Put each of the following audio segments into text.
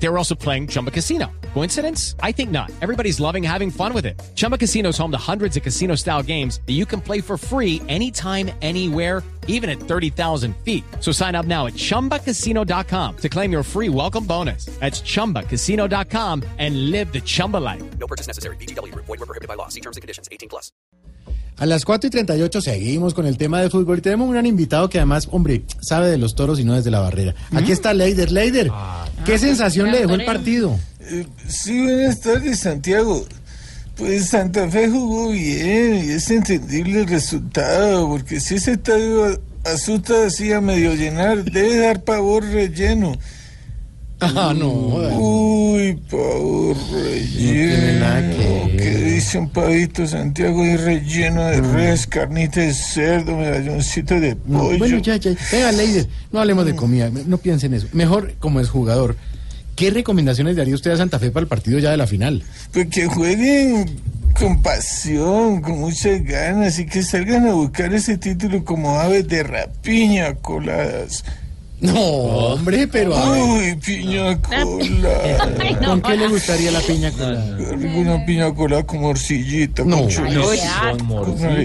They were also playing Chumba Casino. Coincidence? I think not. Everybody's loving having fun with it. Chumba Casino is home to hundreds of casino style games that you can play for free anytime, anywhere, even at 30,000 feet. So sign up now at chumbacasino.com to claim your free welcome bonus. That's chumbacasino.com and live the Chumba life. No purchase necessary. BGW. Void were prohibited by law. See terms and conditions. 18 plus. A las 4 y 38 seguimos con el tema de fútbol y tenemos un gran invitado que además, hombre, sabe de los toros y no desde la barrera. Aquí está Leider. Leider, ¿qué sensación le dejó el partido? Eh, Sí, buenas tardes, Santiago. Pues Santa Fe jugó bien y es entendible el resultado, porque si ese estadio asusta así a medio llenar, debe dar pavor relleno. Ah, no. Uy, que relleno. ¿Qué dice un pavito, Santiago? Y relleno de res, carnita de cerdo, medalloncito de No, pollo. bueno, ya, ya. Venga, Leider, no hablemos de comida, no piensen eso. Mejor, como es jugador, ¿qué recomendaciones daría usted a Santa Fe para el partido ya de la final? Pues que jueguen con pasión, con muchas ganas y que salgan a buscar ese título como aves de rapiña coladas. No, hombre, pero a ver, Uy, piña colada. ¿con qué le gustaría la piña colada? Una piña colada con morcillita, No. con chorizo.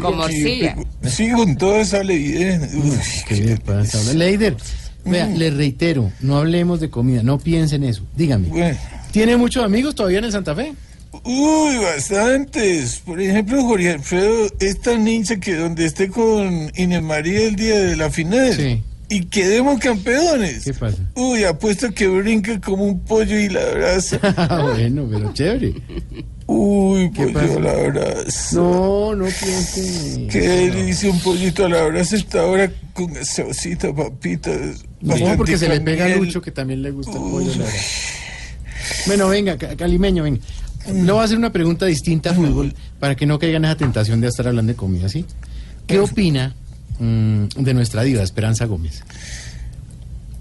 Con morcilla. Sí, con todo sale bien. Uy, ¿Qué le pasa? Leider, vea, le reitero, no hablemos de comida, no piensen eso. Dígame, bueno. ¿tiene muchos amigos todavía en el Santa Fe? Uy, bastantes. Por ejemplo, Jorge Alfredo es tan hincha que donde esté con Inés María el día de la final Sí. Y quedemos campeones. ¿Qué pasa? Uy, apuesto que brinca como un pollo y la abraza. Ah, bueno, pero chévere. Uy, ¿Qué pollo pasa? a la abraza. No, no piensen. Qué delicia un pollito a la abraza esta hora con gaseosita, papitas. No, porque se le pega a. Lucho, que también le gusta el pollo. la verdad. Bueno, venga, ca- calimeño, venga. Le voy a hacer una pregunta distinta a fútbol para que no caiga en esa tentación de estar hablando de comida, ¿sí? ¿Qué opina mm, de nuestra diva, Esperanza Gómez?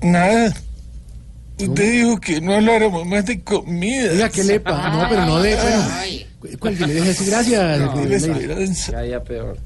Nada. Usted dijo que no habláramos más de comida. Oiga, ¿qué le pasa? No, pero no de... Bueno, cuál que le deje así, gracias. De. Ya, ya peor.